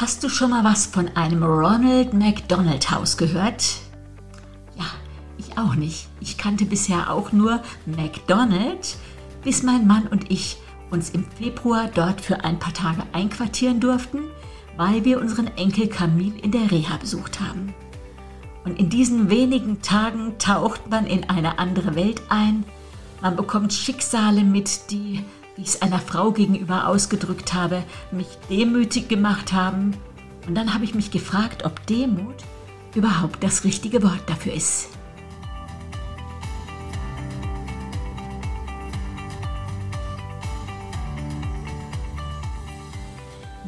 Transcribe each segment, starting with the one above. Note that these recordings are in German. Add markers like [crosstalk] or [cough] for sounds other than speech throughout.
Hast du schon mal was von einem Ronald McDonald Haus gehört? Ja, ich auch nicht. Ich kannte bisher auch nur McDonald, bis mein Mann und ich uns im Februar dort für ein paar Tage einquartieren durften, weil wir unseren Enkel Camille in der Reha besucht haben. Und in diesen wenigen Tagen taucht man in eine andere Welt ein. Man bekommt Schicksale mit, die wie ich es einer Frau gegenüber ausgedrückt habe, mich demütig gemacht haben. Und dann habe ich mich gefragt, ob Demut überhaupt das richtige Wort dafür ist.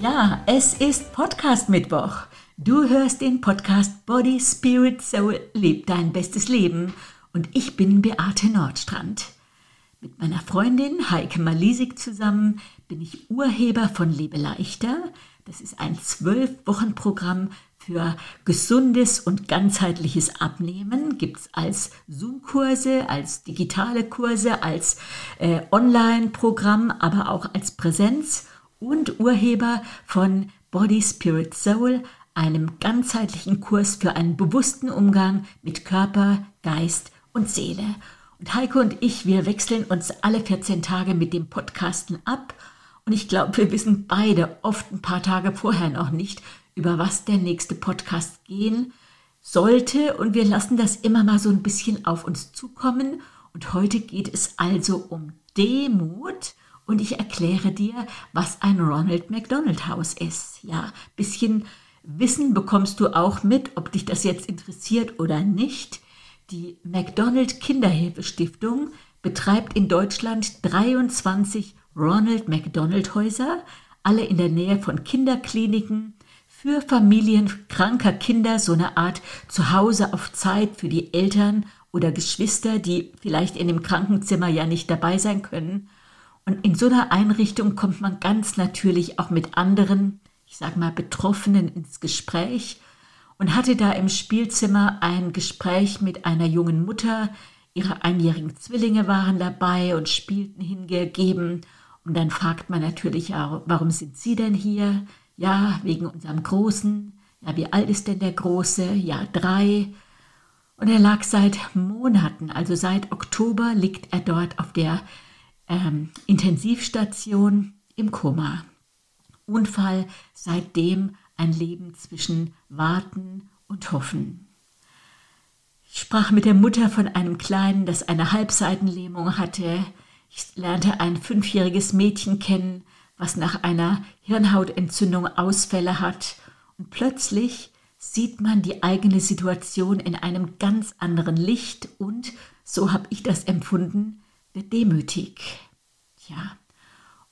Ja, es ist Podcast Mittwoch. Du hörst den Podcast Body, Spirit, Soul, Leb dein bestes Leben. Und ich bin Beate Nordstrand. Mit meiner Freundin Heike Malisik zusammen bin ich Urheber von Lebe leichter. Das ist ein zwölf-Wochen-Programm für gesundes und ganzheitliches Abnehmen. Gibt es als Zoom-Kurse, als digitale Kurse, als äh, Online-Programm, aber auch als Präsenz. Und Urheber von Body, Spirit, Soul, einem ganzheitlichen Kurs für einen bewussten Umgang mit Körper, Geist und Seele. Und Heike und ich, wir wechseln uns alle 14 Tage mit dem Podcasten ab. Und ich glaube, wir wissen beide oft ein paar Tage vorher noch nicht, über was der nächste Podcast gehen sollte. Und wir lassen das immer mal so ein bisschen auf uns zukommen. Und heute geht es also um Demut. Und ich erkläre dir, was ein Ronald McDonald Haus ist. Ja, bisschen Wissen bekommst du auch mit, ob dich das jetzt interessiert oder nicht. Die McDonald Kinderhilfe Stiftung betreibt in Deutschland 23 Ronald McDonald Häuser, alle in der Nähe von Kinderkliniken, für Familien kranker Kinder so eine Art Zuhause auf Zeit für die Eltern oder Geschwister, die vielleicht in dem Krankenzimmer ja nicht dabei sein können. Und in so einer Einrichtung kommt man ganz natürlich auch mit anderen, ich sage mal, Betroffenen ins Gespräch und hatte da im Spielzimmer ein Gespräch mit einer jungen Mutter. Ihre einjährigen Zwillinge waren dabei und spielten hingegeben. Und dann fragt man natürlich auch, warum sind Sie denn hier? Ja, wegen unserem Großen. Ja, wie alt ist denn der Große? Ja, drei. Und er lag seit Monaten, also seit Oktober liegt er dort auf der ähm, Intensivstation im Koma. Unfall seitdem ein Leben zwischen Warten und Hoffen. Ich sprach mit der Mutter von einem Kleinen, das eine Halbseitenlähmung hatte. Ich lernte ein fünfjähriges Mädchen kennen, was nach einer Hirnhautentzündung Ausfälle hat. Und plötzlich sieht man die eigene Situation in einem ganz anderen Licht und, so habe ich das empfunden, wird demütig. Ja.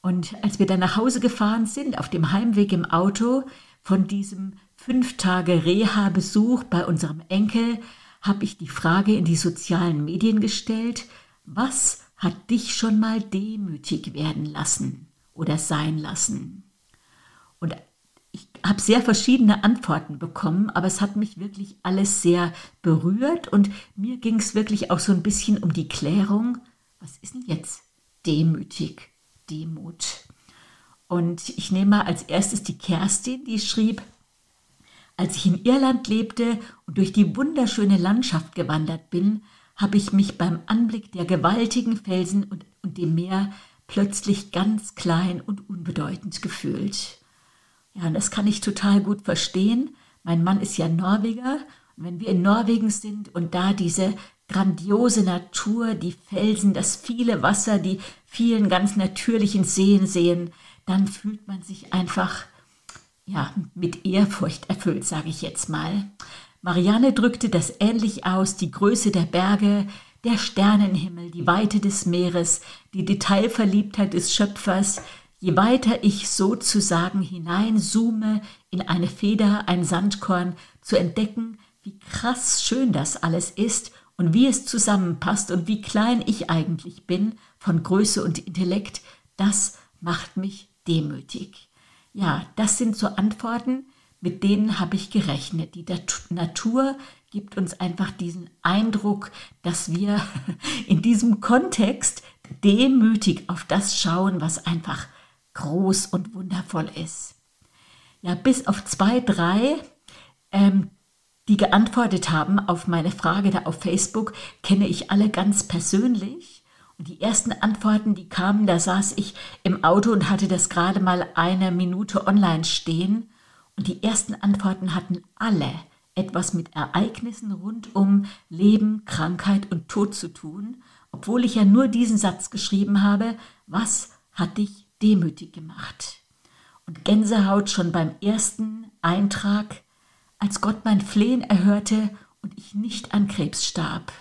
Und als wir dann nach Hause gefahren sind, auf dem Heimweg im Auto, von diesem fünf Tage Reha-Besuch bei unserem Enkel habe ich die Frage in die sozialen Medien gestellt, was hat dich schon mal demütig werden lassen oder sein lassen? Und ich habe sehr verschiedene Antworten bekommen, aber es hat mich wirklich alles sehr berührt und mir ging es wirklich auch so ein bisschen um die Klärung, was ist denn jetzt demütig, Demut? Und ich nehme mal als erstes die Kerstin, die schrieb, als ich in Irland lebte und durch die wunderschöne Landschaft gewandert bin, habe ich mich beim Anblick der gewaltigen Felsen und, und dem Meer plötzlich ganz klein und unbedeutend gefühlt. Ja, und das kann ich total gut verstehen. Mein Mann ist ja Norweger. Und wenn wir in Norwegen sind und da diese grandiose Natur, die Felsen, das viele Wasser, die vielen ganz natürlichen Seen sehen, dann fühlt man sich einfach ja, mit Ehrfurcht erfüllt, sage ich jetzt mal. Marianne drückte das ähnlich aus, die Größe der Berge, der Sternenhimmel, die Weite des Meeres, die Detailverliebtheit des Schöpfers. Je weiter ich sozusagen hineinzoome in eine Feder, ein Sandkorn, zu entdecken, wie krass schön das alles ist und wie es zusammenpasst und wie klein ich eigentlich bin von Größe und Intellekt, das macht mich demütig. Ja, das sind so Antworten, mit denen habe ich gerechnet. Die Natur gibt uns einfach diesen Eindruck, dass wir [laughs] in diesem Kontext demütig auf das schauen, was einfach groß und wundervoll ist. Ja, bis auf zwei, drei, ähm, die geantwortet haben auf meine Frage da auf Facebook, kenne ich alle ganz persönlich. Und die ersten Antworten, die kamen, da saß ich im Auto und hatte das gerade mal eine Minute online stehen. Und die ersten Antworten hatten alle etwas mit Ereignissen rund um Leben, Krankheit und Tod zu tun, obwohl ich ja nur diesen Satz geschrieben habe, was hat dich demütig gemacht? Und Gänsehaut schon beim ersten Eintrag, als Gott mein Flehen erhörte und ich nicht an Krebs starb.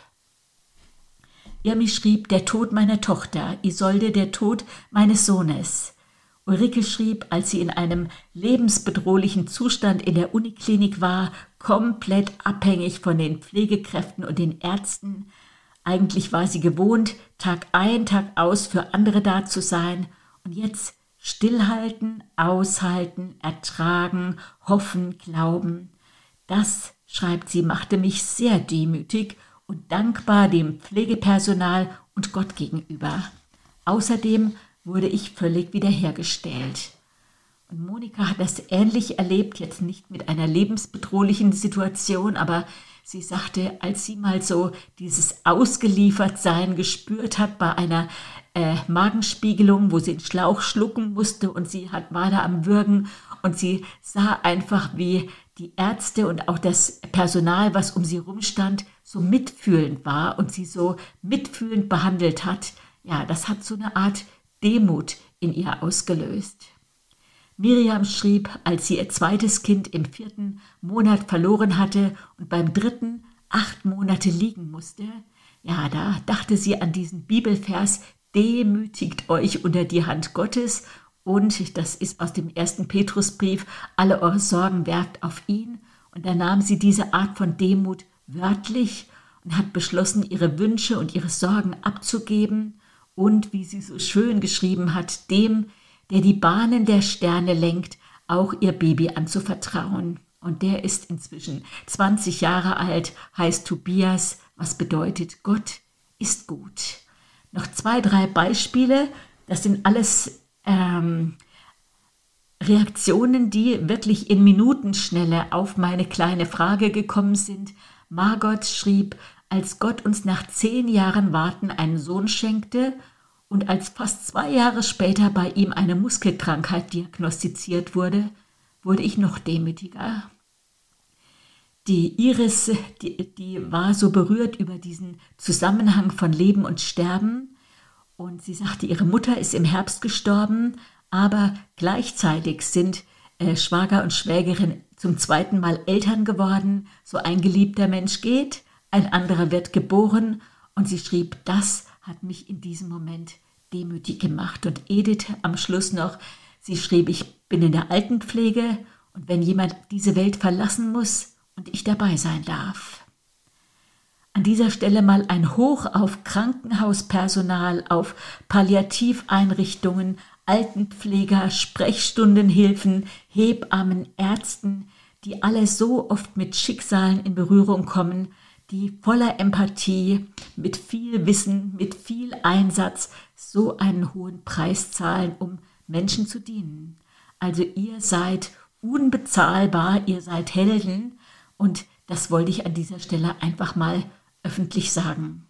Irmi schrieb, der Tod meiner Tochter, Isolde, der Tod meines Sohnes. Ulrike schrieb, als sie in einem lebensbedrohlichen Zustand in der Uniklinik war, komplett abhängig von den Pflegekräften und den Ärzten. Eigentlich war sie gewohnt, Tag ein, Tag aus für andere da zu sein. Und jetzt stillhalten, aushalten, ertragen, hoffen, glauben. Das, schreibt sie, machte mich sehr demütig und dankbar dem Pflegepersonal und Gott gegenüber. Außerdem wurde ich völlig wiederhergestellt. Und Monika hat das ähnlich erlebt, jetzt nicht mit einer lebensbedrohlichen Situation, aber sie sagte, als sie mal so dieses Ausgeliefertsein gespürt hat bei einer äh, Magenspiegelung, wo sie den Schlauch schlucken musste und sie hat, war da am Würgen und sie sah einfach, wie die Ärzte und auch das Personal, was um sie rumstand, so mitfühlend war und sie so mitfühlend behandelt hat. Ja, das hat so eine Art Demut in ihr ausgelöst. Miriam schrieb, als sie ihr zweites Kind im vierten Monat verloren hatte und beim dritten acht Monate liegen musste, ja, da dachte sie an diesen Bibelvers, demütigt euch unter die Hand Gottes und, das ist aus dem ersten Petrusbrief, alle eure Sorgen werft auf ihn. Und da nahm sie diese Art von Demut wörtlich und hat beschlossen, ihre Wünsche und ihre Sorgen abzugeben und, wie sie so schön geschrieben hat, dem, der die Bahnen der Sterne lenkt, auch ihr Baby anzuvertrauen. Und der ist inzwischen 20 Jahre alt, heißt Tobias, was bedeutet, Gott ist gut. Noch zwei, drei Beispiele, das sind alles ähm, Reaktionen, die wirklich in Minutenschnelle auf meine kleine Frage gekommen sind. Margot schrieb, als Gott uns nach zehn Jahren Warten einen Sohn schenkte und als fast zwei Jahre später bei ihm eine Muskelkrankheit diagnostiziert wurde, wurde ich noch demütiger. Die Iris, die, die war so berührt über diesen Zusammenhang von Leben und Sterben und sie sagte, ihre Mutter ist im Herbst gestorben, aber gleichzeitig sind äh, Schwager und Schwägerin zum zweiten Mal Eltern geworden. So ein geliebter Mensch geht, ein anderer wird geboren. Und sie schrieb, das hat mich in diesem Moment demütig gemacht. Und Edith am Schluss noch, sie schrieb, ich bin in der Altenpflege und wenn jemand diese Welt verlassen muss und ich dabei sein darf. An dieser Stelle mal ein Hoch auf Krankenhauspersonal, auf Palliativeinrichtungen, Altenpfleger, Sprechstundenhilfen, Hebammen, Ärzten, die alle so oft mit Schicksalen in Berührung kommen, die voller Empathie, mit viel Wissen, mit viel Einsatz so einen hohen Preis zahlen, um Menschen zu dienen. Also ihr seid unbezahlbar, ihr seid Helden und das wollte ich an dieser Stelle einfach mal öffentlich sagen.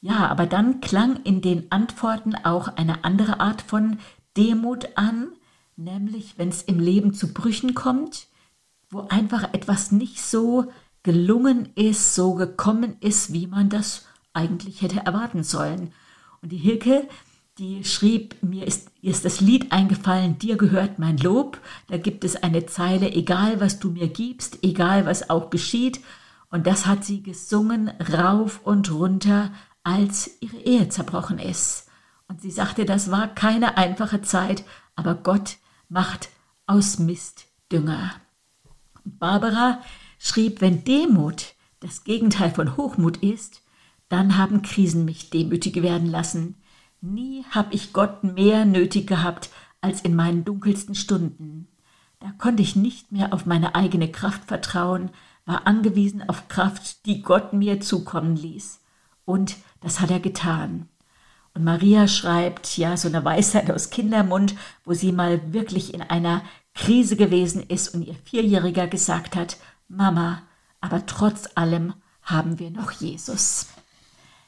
Ja, aber dann klang in den Antworten auch eine andere Art von Demut an, nämlich wenn es im Leben zu Brüchen kommt, wo einfach etwas nicht so gelungen ist, so gekommen ist, wie man das eigentlich hätte erwarten sollen. Und die Hilke, die schrieb, mir ist, ist das Lied eingefallen, dir gehört mein Lob. Da gibt es eine Zeile, egal was du mir gibst, egal was auch geschieht. Und das hat sie gesungen rauf und runter, als ihre Ehe zerbrochen ist. Und sie sagte, das war keine einfache Zeit, aber Gott macht aus Mist Dünger. Und Barbara, schrieb, wenn Demut das Gegenteil von Hochmut ist, dann haben Krisen mich demütig werden lassen. Nie habe ich Gott mehr nötig gehabt als in meinen dunkelsten Stunden. Da konnte ich nicht mehr auf meine eigene Kraft vertrauen, war angewiesen auf Kraft, die Gott mir zukommen ließ. Und das hat er getan. Und Maria schreibt ja so eine Weisheit aus Kindermund, wo sie mal wirklich in einer Krise gewesen ist und ihr Vierjähriger gesagt hat, Mama, aber trotz allem haben wir noch Jesus.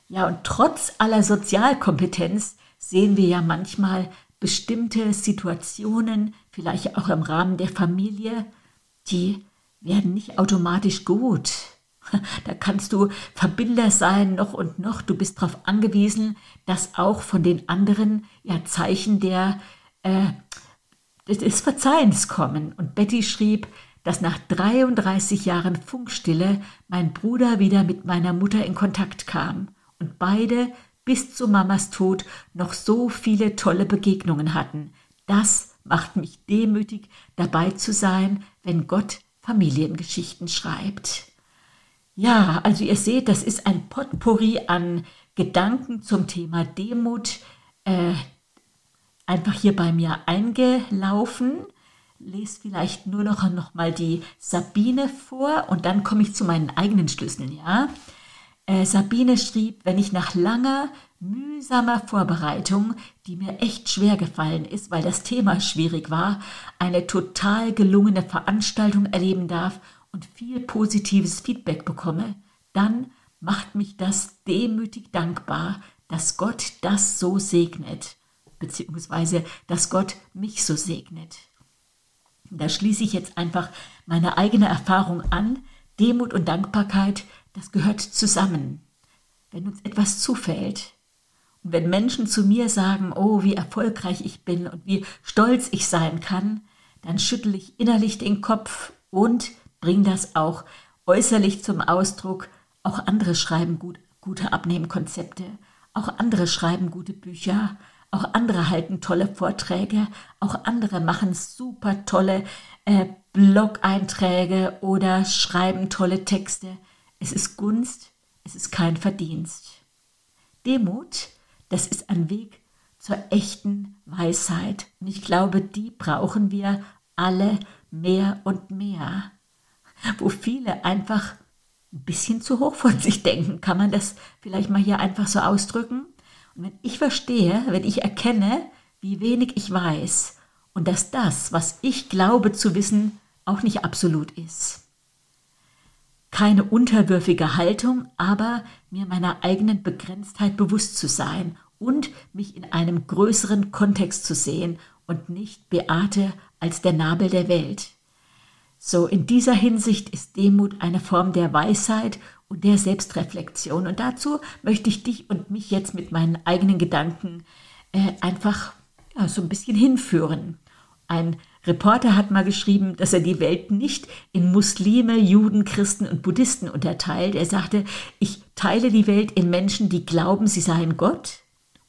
Ja, und trotz aller Sozialkompetenz sehen wir ja manchmal bestimmte Situationen, vielleicht auch im Rahmen der Familie, die werden nicht automatisch gut. [laughs] Da kannst du Verbinder sein, noch und noch. Du bist darauf angewiesen, dass auch von den anderen ja Zeichen der, äh, des Verzeihens kommen. Und Betty schrieb, dass nach 33 Jahren Funkstille mein Bruder wieder mit meiner Mutter in Kontakt kam und beide bis zu Mamas Tod noch so viele tolle Begegnungen hatten. Das macht mich demütig, dabei zu sein, wenn Gott Familiengeschichten schreibt. Ja, also ihr seht, das ist ein Potpourri an Gedanken zum Thema Demut, äh, einfach hier bei mir eingelaufen. Lese vielleicht nur noch, noch mal die Sabine vor und dann komme ich zu meinen eigenen Schlüsseln, ja. Äh, Sabine schrieb, wenn ich nach langer, mühsamer Vorbereitung, die mir echt schwer gefallen ist, weil das Thema schwierig war, eine total gelungene Veranstaltung erleben darf und viel positives Feedback bekomme, dann macht mich das demütig dankbar, dass Gott das so segnet, beziehungsweise dass Gott mich so segnet. Da schließe ich jetzt einfach meine eigene Erfahrung an. Demut und Dankbarkeit, das gehört zusammen. Wenn uns etwas zufällt und wenn Menschen zu mir sagen, oh, wie erfolgreich ich bin und wie stolz ich sein kann, dann schüttle ich innerlich den Kopf und bring das auch äußerlich zum Ausdruck. Auch andere schreiben gut, gute Abnehmkonzepte, auch andere schreiben gute Bücher, auch andere halten tolle Vorträge, auch andere machen super tolle äh, Blog-Einträge oder schreiben tolle Texte. Es ist Gunst, es ist kein Verdienst. Demut, das ist ein Weg zur echten Weisheit. Und ich glaube, die brauchen wir alle mehr und mehr wo viele einfach ein bisschen zu hoch von sich denken. Kann man das vielleicht mal hier einfach so ausdrücken? Und wenn ich verstehe, wenn ich erkenne, wie wenig ich weiß und dass das, was ich glaube zu wissen, auch nicht absolut ist. Keine unterwürfige Haltung, aber mir meiner eigenen Begrenztheit bewusst zu sein und mich in einem größeren Kontext zu sehen und nicht Beate als der Nabel der Welt. So, in dieser Hinsicht ist Demut eine Form der Weisheit und der Selbstreflexion. Und dazu möchte ich dich und mich jetzt mit meinen eigenen Gedanken äh, einfach ja, so ein bisschen hinführen. Ein Reporter hat mal geschrieben, dass er die Welt nicht in Muslime, Juden, Christen und Buddhisten unterteilt. Er sagte, ich teile die Welt in Menschen, die glauben, sie seien Gott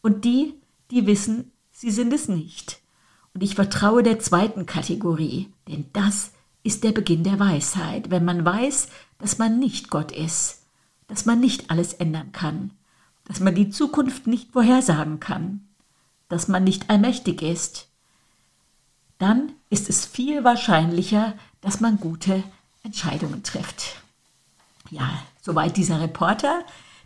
und die, die wissen, sie sind es nicht. Und ich vertraue der zweiten Kategorie, denn das ist ist der Beginn der Weisheit, wenn man weiß, dass man nicht Gott ist, dass man nicht alles ändern kann, dass man die Zukunft nicht vorhersagen kann, dass man nicht allmächtig ist, dann ist es viel wahrscheinlicher, dass man gute Entscheidungen trifft. Ja, soweit dieser Reporter.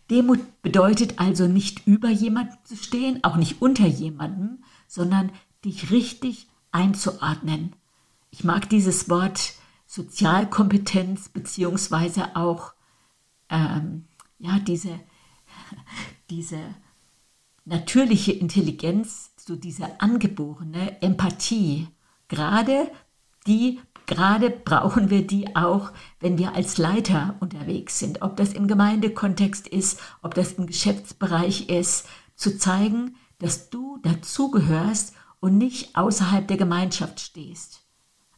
Demut bedeutet also nicht über jemanden zu stehen, auch nicht unter jemandem, sondern dich richtig einzuordnen, ich mag dieses Wort Sozialkompetenz beziehungsweise auch ähm, ja, diese, [laughs] diese natürliche Intelligenz, so diese angeborene Empathie. Gerade die, gerade brauchen wir die auch, wenn wir als Leiter unterwegs sind. Ob das im Gemeindekontext ist, ob das im Geschäftsbereich ist, zu zeigen, dass du dazugehörst und nicht außerhalb der Gemeinschaft stehst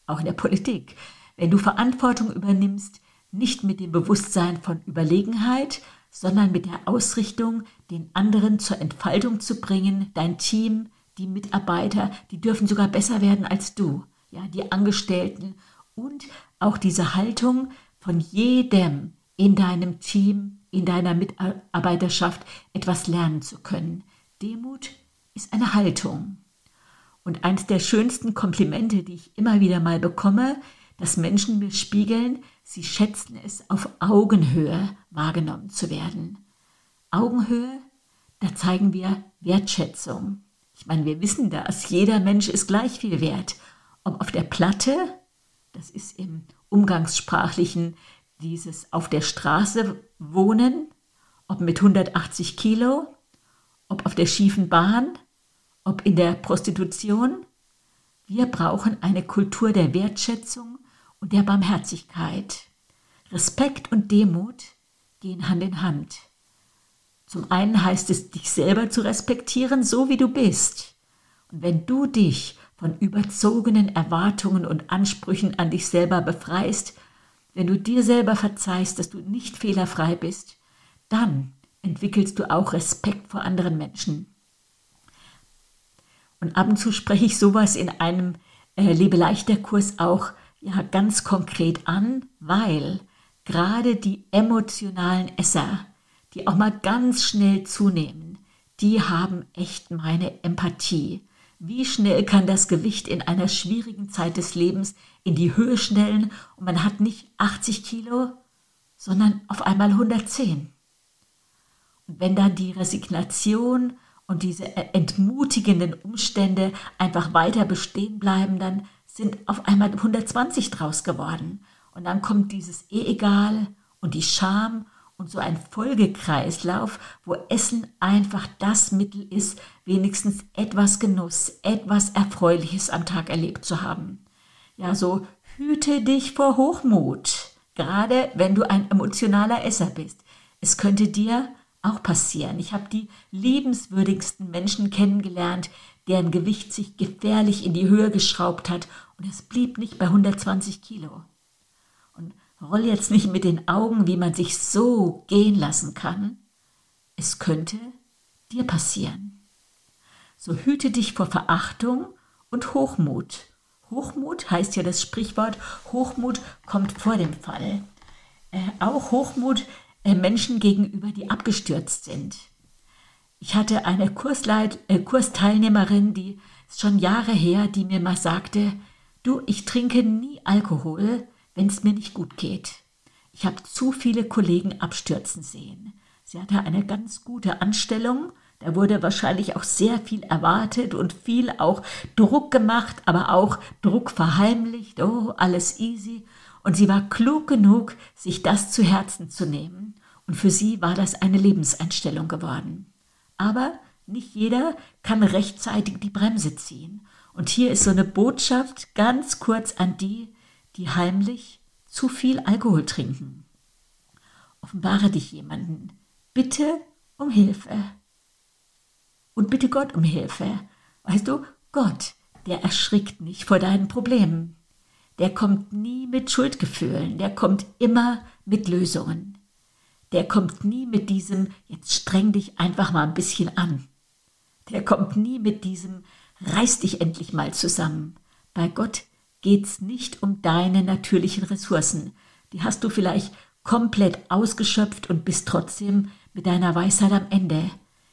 auch in der Politik. Wenn du Verantwortung übernimmst, nicht mit dem Bewusstsein von Überlegenheit, sondern mit der Ausrichtung, den anderen zur Entfaltung zu bringen, dein Team, die Mitarbeiter, die dürfen sogar besser werden als du, ja, die Angestellten und auch diese Haltung von jedem in deinem Team, in deiner Mitarbeiterschaft etwas lernen zu können. Demut ist eine Haltung. Und eines der schönsten Komplimente, die ich immer wieder mal bekomme, dass Menschen mir spiegeln, sie schätzen es, auf Augenhöhe wahrgenommen zu werden. Augenhöhe, da zeigen wir Wertschätzung. Ich meine, wir wissen das, jeder Mensch ist gleich viel wert, ob auf der Platte, das ist im umgangssprachlichen dieses auf der Straße wohnen, ob mit 180 Kilo, ob auf der schiefen Bahn, ob in der Prostitution. Wir brauchen eine Kultur der Wertschätzung und der Barmherzigkeit. Respekt und Demut gehen Hand in Hand. Zum einen heißt es, dich selber zu respektieren, so wie du bist. Und wenn du dich von überzogenen Erwartungen und Ansprüchen an dich selber befreist, wenn du dir selber verzeihst, dass du nicht fehlerfrei bist, dann entwickelst du auch Respekt vor anderen Menschen. Und ab und zu spreche ich sowas in einem äh, Lebeleichter-Kurs auch ja, ganz konkret an, weil gerade die emotionalen Esser, die auch mal ganz schnell zunehmen, die haben echt meine Empathie. Wie schnell kann das Gewicht in einer schwierigen Zeit des Lebens in die Höhe schnellen und man hat nicht 80 Kilo, sondern auf einmal 110. Und wenn dann die Resignation und diese entmutigenden Umstände einfach weiter bestehen bleiben, dann sind auf einmal 120 draus geworden. Und dann kommt dieses eh egal und die Scham und so ein Folgekreislauf, wo Essen einfach das Mittel ist, wenigstens etwas Genuss, etwas Erfreuliches am Tag erlebt zu haben. Ja, so hüte dich vor Hochmut, gerade wenn du ein emotionaler Esser bist. Es könnte dir auch passieren. Ich habe die liebenswürdigsten Menschen kennengelernt, deren Gewicht sich gefährlich in die Höhe geschraubt hat und es blieb nicht bei 120 Kilo. Roll jetzt nicht mit den Augen, wie man sich so gehen lassen kann. Es könnte dir passieren. So hüte dich vor Verachtung und Hochmut. Hochmut heißt ja das Sprichwort, Hochmut kommt vor dem Fall. Äh, auch Hochmut Menschen gegenüber, die abgestürzt sind. Ich hatte eine Kursleit, äh, Kursteilnehmerin, die ist schon Jahre her, die mir mal sagte, du, ich trinke nie Alkohol, wenn es mir nicht gut geht. Ich habe zu viele Kollegen abstürzen sehen. Sie hatte eine ganz gute Anstellung, da wurde wahrscheinlich auch sehr viel erwartet und viel auch Druck gemacht, aber auch Druck verheimlicht. Oh, alles easy. Und sie war klug genug, sich das zu Herzen zu nehmen. Und für sie war das eine Lebenseinstellung geworden. Aber nicht jeder kann rechtzeitig die Bremse ziehen. Und hier ist so eine Botschaft ganz kurz an die, die heimlich zu viel Alkohol trinken. Offenbare dich jemanden. Bitte um Hilfe. Und bitte Gott um Hilfe. Weißt du, Gott, der erschrickt nicht vor deinen Problemen. Der kommt nie mit Schuldgefühlen, der kommt immer mit Lösungen. Der kommt nie mit diesem, jetzt streng dich einfach mal ein bisschen an. Der kommt nie mit diesem, reiß dich endlich mal zusammen. Bei Gott geht es nicht um deine natürlichen Ressourcen. Die hast du vielleicht komplett ausgeschöpft und bist trotzdem mit deiner Weisheit am Ende.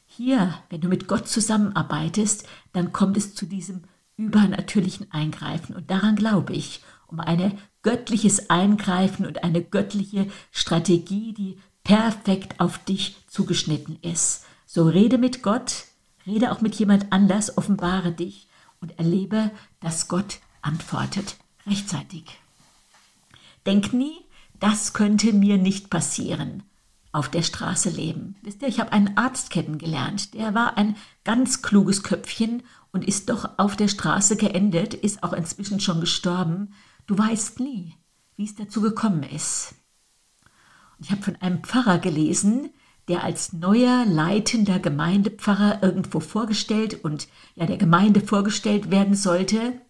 Hier, wenn du mit Gott zusammenarbeitest, dann kommt es zu diesem übernatürlichen Eingreifen. Und daran glaube ich, um ein göttliches Eingreifen und eine göttliche Strategie, die perfekt auf dich zugeschnitten ist. So rede mit Gott, rede auch mit jemand anders, offenbare dich und erlebe, dass Gott antwortet rechtzeitig. Denk nie, das könnte mir nicht passieren. Auf der Straße leben. Wisst ihr, ich habe einen Arzt kennengelernt, der war ein ganz kluges Köpfchen und ist doch auf der Straße geendet, ist auch inzwischen schon gestorben. Du weißt nie, wie es dazu gekommen ist. Und ich habe von einem Pfarrer gelesen, der als neuer leitender Gemeindepfarrer irgendwo vorgestellt und ja der Gemeinde vorgestellt werden sollte.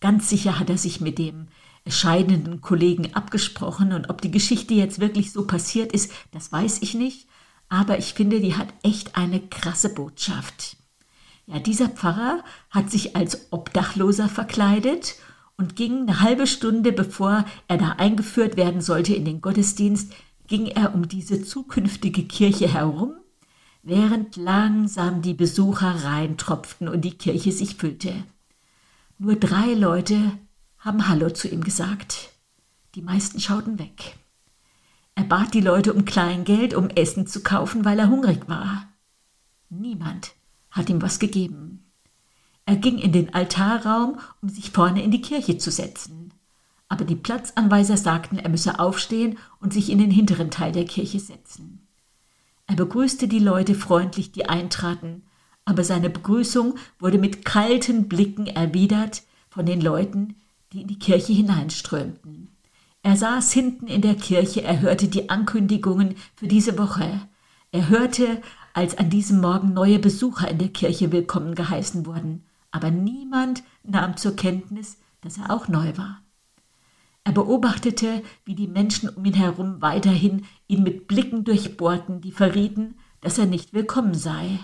Ganz sicher hat er sich mit dem scheidenden Kollegen abgesprochen und ob die Geschichte jetzt wirklich so passiert ist, das weiß ich nicht. Aber ich finde, die hat echt eine krasse Botschaft. Ja, dieser Pfarrer hat sich als Obdachloser verkleidet und ging eine halbe Stunde bevor er da eingeführt werden sollte in den Gottesdienst, ging er um diese zukünftige Kirche herum, während langsam die Besucher reintropften und die Kirche sich füllte. Nur drei Leute haben Hallo zu ihm gesagt. Die meisten schauten weg. Er bat die Leute um Kleingeld, um Essen zu kaufen, weil er hungrig war. Niemand hat ihm was gegeben. Er ging in den Altarraum, um sich vorne in die Kirche zu setzen. Aber die Platzanweiser sagten, er müsse aufstehen und sich in den hinteren Teil der Kirche setzen. Er begrüßte die Leute freundlich, die eintraten, aber seine Begrüßung wurde mit kalten Blicken erwidert von den Leuten, die in die Kirche hineinströmten. Er saß hinten in der Kirche, er hörte die Ankündigungen für diese Woche. Er hörte, als an diesem Morgen neue Besucher in der Kirche willkommen geheißen wurden, aber niemand nahm zur Kenntnis, dass er auch neu war. Er beobachtete, wie die Menschen um ihn herum weiterhin ihn mit Blicken durchbohrten, die verrieten, dass er nicht willkommen sei.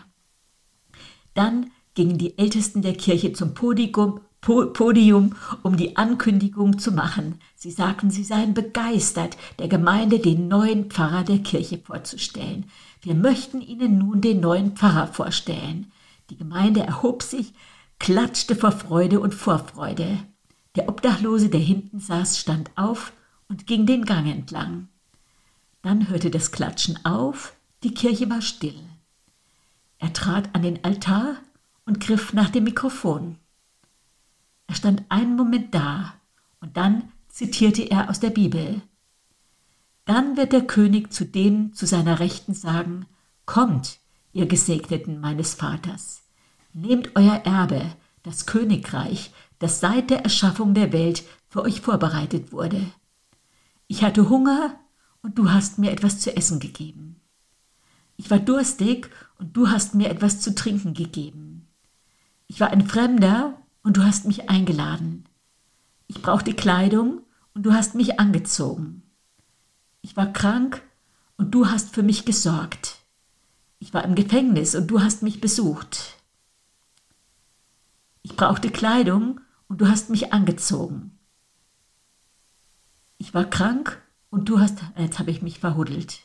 Dann gingen die Ältesten der Kirche zum Podium, Podium, um die Ankündigung zu machen. Sie sagten, sie seien begeistert, der Gemeinde den neuen Pfarrer der Kirche vorzustellen. Wir möchten Ihnen nun den neuen Pfarrer vorstellen. Die Gemeinde erhob sich, klatschte vor Freude und Vorfreude. Der Obdachlose, der hinten saß, stand auf und ging den Gang entlang. Dann hörte das Klatschen auf, die Kirche war still. Er trat an den Altar und griff nach dem Mikrofon. Er stand einen Moment da und dann zitierte er aus der Bibel. Dann wird der König zu denen zu seiner Rechten sagen, Kommt, ihr Gesegneten meines Vaters, nehmt euer Erbe, das Königreich, das seit der Erschaffung der Welt für euch vorbereitet wurde. Ich hatte Hunger und du hast mir etwas zu essen gegeben. Ich war durstig und du hast mir etwas zu trinken gegeben. Ich war ein Fremder und du hast mich eingeladen. Ich brauchte Kleidung und du hast mich angezogen. Ich war krank und du hast für mich gesorgt. Ich war im Gefängnis und du hast mich besucht. Ich brauchte Kleidung und du hast mich angezogen. Ich war krank und du hast, jetzt habe ich mich verhuddelt.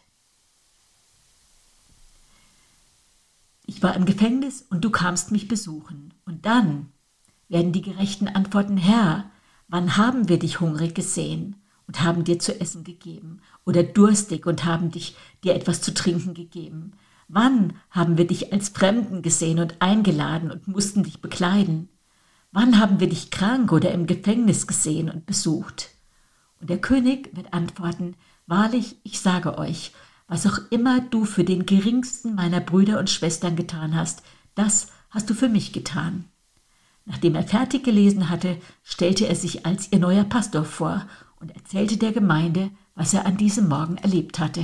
Ich war im Gefängnis und du kamst mich besuchen. Und dann werden die Gerechten antworten, Herr, wann haben wir dich hungrig gesehen und haben dir zu essen gegeben oder durstig und haben dich, dir etwas zu trinken gegeben? Wann haben wir dich als Fremden gesehen und eingeladen und mussten dich bekleiden? Wann haben wir dich krank oder im Gefängnis gesehen und besucht? Und der König wird antworten, Wahrlich, ich sage euch, was auch immer du für den geringsten meiner Brüder und Schwestern getan hast, das hast du für mich getan. Nachdem er fertig gelesen hatte, stellte er sich als ihr neuer Pastor vor und erzählte der Gemeinde, was er an diesem Morgen erlebt hatte.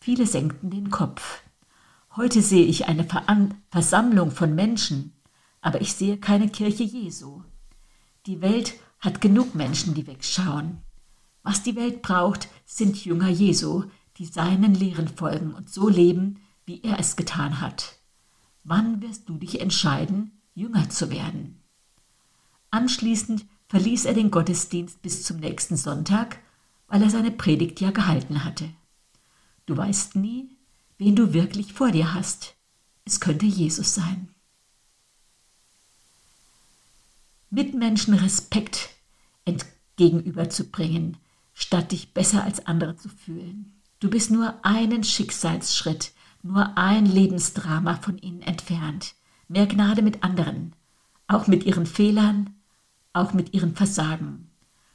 Viele senkten den Kopf. Heute sehe ich eine Versammlung von Menschen, aber ich sehe keine Kirche Jesu. Die Welt hat genug Menschen, die wegschauen. Was die Welt braucht, sind Jünger Jesu, die seinen Lehren folgen und so leben, wie er es getan hat. Wann wirst du dich entscheiden, Jünger zu werden? Anschließend verließ er den Gottesdienst bis zum nächsten Sonntag, weil er seine Predigt ja gehalten hatte. Du weißt nie, wen du wirklich vor dir hast. Es könnte Jesus sein. Mitmenschen Respekt entgegenüberzubringen, statt dich besser als andere zu fühlen. Du bist nur einen Schicksalsschritt, nur ein Lebensdrama von ihnen entfernt. Mehr Gnade mit anderen, auch mit ihren Fehlern, auch mit ihren Versagen.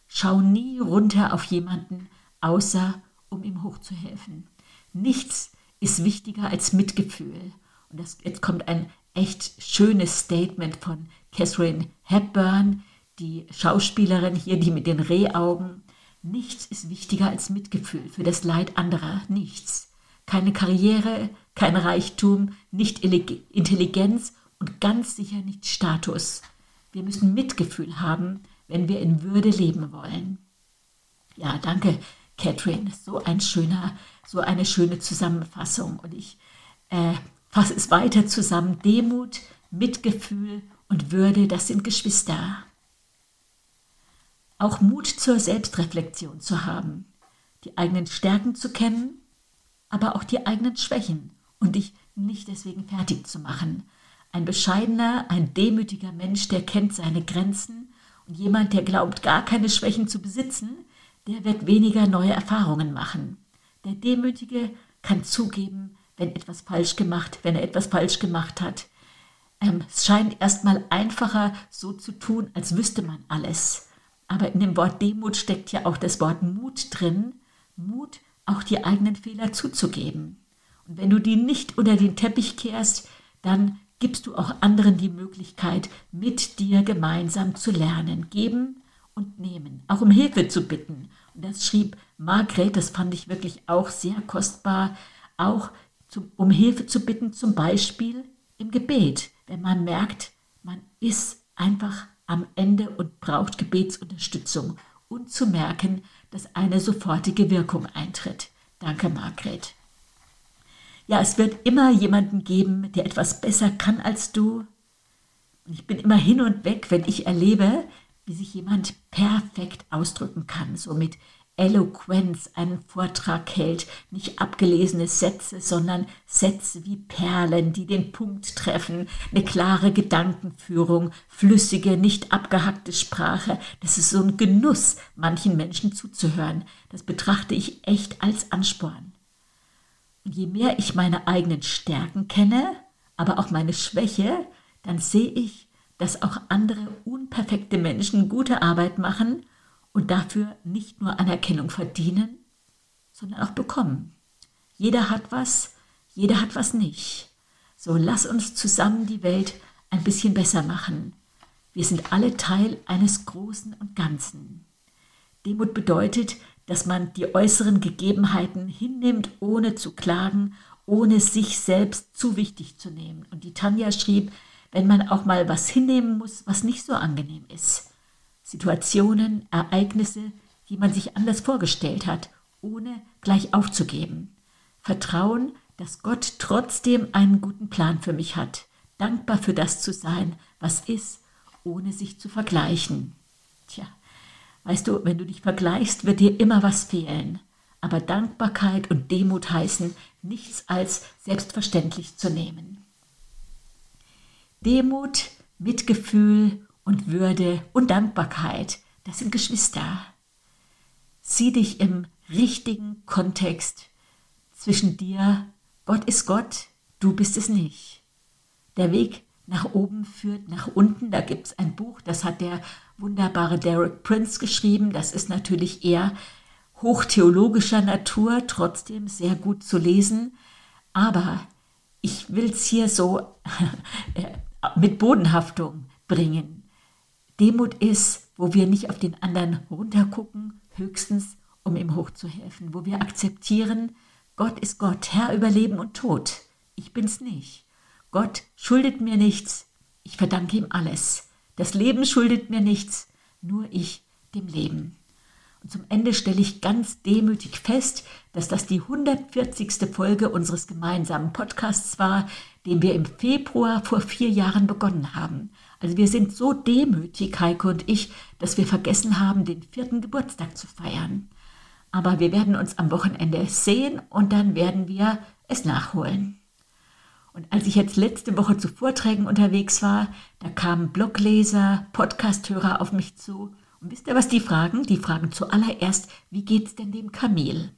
Schau nie runter auf jemanden, außer um ihm hochzuhelfen. Nichts ist wichtiger als Mitgefühl. Und das, jetzt kommt ein echt schönes Statement von Catherine Hepburn, die Schauspielerin hier, die mit den Rehaugen. Nichts ist wichtiger als Mitgefühl für das Leid anderer. Nichts. Keine Karriere, kein Reichtum, nicht Intelligenz und ganz sicher nicht Status. Wir müssen Mitgefühl haben, wenn wir in Würde leben wollen. Ja, danke, Catherine. So ein schöner, so eine schöne Zusammenfassung. Und ich äh, fasse es weiter zusammen. Demut, Mitgefühl und Würde, das sind Geschwister auch Mut zur Selbstreflexion zu haben, die eigenen Stärken zu kennen, aber auch die eigenen Schwächen und dich nicht deswegen fertig zu machen. Ein bescheidener, ein demütiger Mensch, der kennt seine Grenzen und jemand, der glaubt, gar keine Schwächen zu besitzen, der wird weniger neue Erfahrungen machen. Der Demütige kann zugeben, wenn etwas falsch gemacht, wenn er etwas falsch gemacht hat. ähm, es scheint erstmal einfacher so zu tun, als wüsste man alles. Aber in dem Wort Demut steckt ja auch das Wort Mut drin. Mut, auch die eigenen Fehler zuzugeben. Und wenn du die nicht unter den Teppich kehrst, dann gibst du auch anderen die Möglichkeit, mit dir gemeinsam zu lernen, geben und nehmen, auch um Hilfe zu bitten. Und das schrieb Margret, das fand ich wirklich auch sehr kostbar, auch zum, um Hilfe zu bitten, zum Beispiel im Gebet, wenn man merkt, man ist einfach am Ende und braucht Gebetsunterstützung und zu merken, dass eine sofortige Wirkung eintritt. Danke, Margret. Ja, es wird immer jemanden geben, der etwas besser kann als du. Und ich bin immer hin und weg, wenn ich erlebe, wie sich jemand perfekt ausdrücken kann, so mit Eloquenz einen Vortrag hält, nicht abgelesene Sätze, sondern Sätze wie Perlen, die den Punkt treffen, eine klare Gedankenführung, flüssige, nicht abgehackte Sprache. Das ist so ein Genuss, manchen Menschen zuzuhören. Das betrachte ich echt als Ansporn. Und je mehr ich meine eigenen Stärken kenne, aber auch meine Schwäche, dann sehe ich, dass auch andere unperfekte Menschen gute Arbeit machen und dafür nicht nur Anerkennung verdienen, sondern auch bekommen. Jeder hat was, jeder hat was nicht. So lass uns zusammen die Welt ein bisschen besser machen. Wir sind alle Teil eines Großen und Ganzen. Demut bedeutet, dass man die äußeren Gegebenheiten hinnimmt, ohne zu klagen, ohne sich selbst zu wichtig zu nehmen. Und die Tanja schrieb, wenn man auch mal was hinnehmen muss, was nicht so angenehm ist. Situationen, Ereignisse, die man sich anders vorgestellt hat, ohne gleich aufzugeben. Vertrauen, dass Gott trotzdem einen guten Plan für mich hat. Dankbar für das zu sein, was ist, ohne sich zu vergleichen. Tja, weißt du, wenn du dich vergleichst, wird dir immer was fehlen. Aber Dankbarkeit und Demut heißen, nichts als selbstverständlich zu nehmen. Demut, Mitgefühl und Würde und Dankbarkeit, das sind Geschwister. Sieh dich im richtigen Kontext zwischen dir, Gott ist Gott, du bist es nicht. Der Weg nach oben führt nach unten. Da gibt es ein Buch, das hat der wunderbare Derek Prince geschrieben. Das ist natürlich eher hochtheologischer Natur, trotzdem sehr gut zu lesen. Aber ich will es hier so [laughs] äh, mit Bodenhaftung bringen. Demut ist, wo wir nicht auf den anderen runtergucken, höchstens um ihm hochzuhelfen, wo wir akzeptieren, Gott ist Gott, Herr über Leben und Tod. Ich bin's nicht. Gott schuldet mir nichts, ich verdanke ihm alles. Das Leben schuldet mir nichts, nur ich dem Leben. Und zum Ende stelle ich ganz demütig fest, dass das die 140. Folge unseres gemeinsamen Podcasts war, den wir im Februar vor vier Jahren begonnen haben. Also wir sind so demütig, Heike und ich, dass wir vergessen haben, den vierten Geburtstag zu feiern. Aber wir werden uns am Wochenende sehen und dann werden wir es nachholen. Und als ich jetzt letzte Woche zu Vorträgen unterwegs war, da kamen Blogleser, Podcasthörer auf mich zu und wisst ihr, was die fragen? Die fragen zuallererst, wie geht's denn dem Kamel?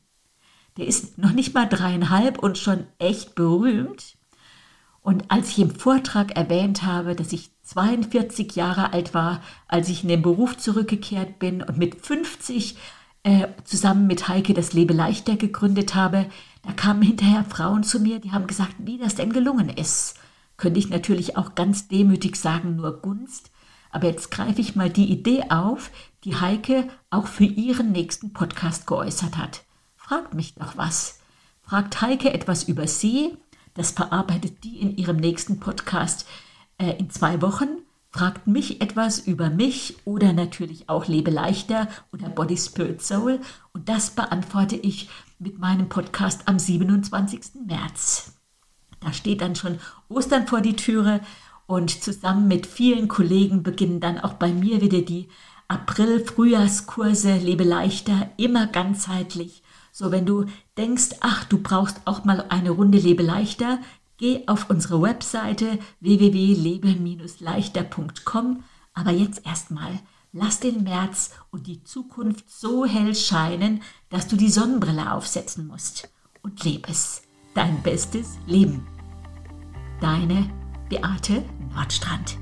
Der ist noch nicht mal dreieinhalb und schon echt berühmt. Und als ich im Vortrag erwähnt habe, dass ich 42 Jahre alt war, als ich in den Beruf zurückgekehrt bin und mit 50 äh, zusammen mit Heike das Lebe leichter gegründet habe, da kamen hinterher Frauen zu mir, die haben gesagt, wie das denn gelungen ist. Könnte ich natürlich auch ganz demütig sagen, nur Gunst. Aber jetzt greife ich mal die Idee auf, die Heike auch für ihren nächsten Podcast geäußert hat. Fragt mich doch was. Fragt Heike etwas über sie. Das verarbeitet die in ihrem nächsten Podcast äh, in zwei Wochen. Fragt mich etwas über mich oder natürlich auch Lebe leichter oder Body Spirit Soul. Und das beantworte ich mit meinem Podcast am 27. März. Da steht dann schon Ostern vor die Türe und zusammen mit vielen Kollegen beginnen dann auch bei mir wieder die April-Frühjahrskurse Lebe leichter, immer ganzheitlich. So, wenn du denkst, ach, du brauchst auch mal eine Runde Lebe leichter, geh auf unsere Webseite www.lebe-leichter.com. Aber jetzt erstmal, lass den März und die Zukunft so hell scheinen, dass du die Sonnenbrille aufsetzen musst. Und lebe es, dein bestes Leben. Deine Beate Nordstrand.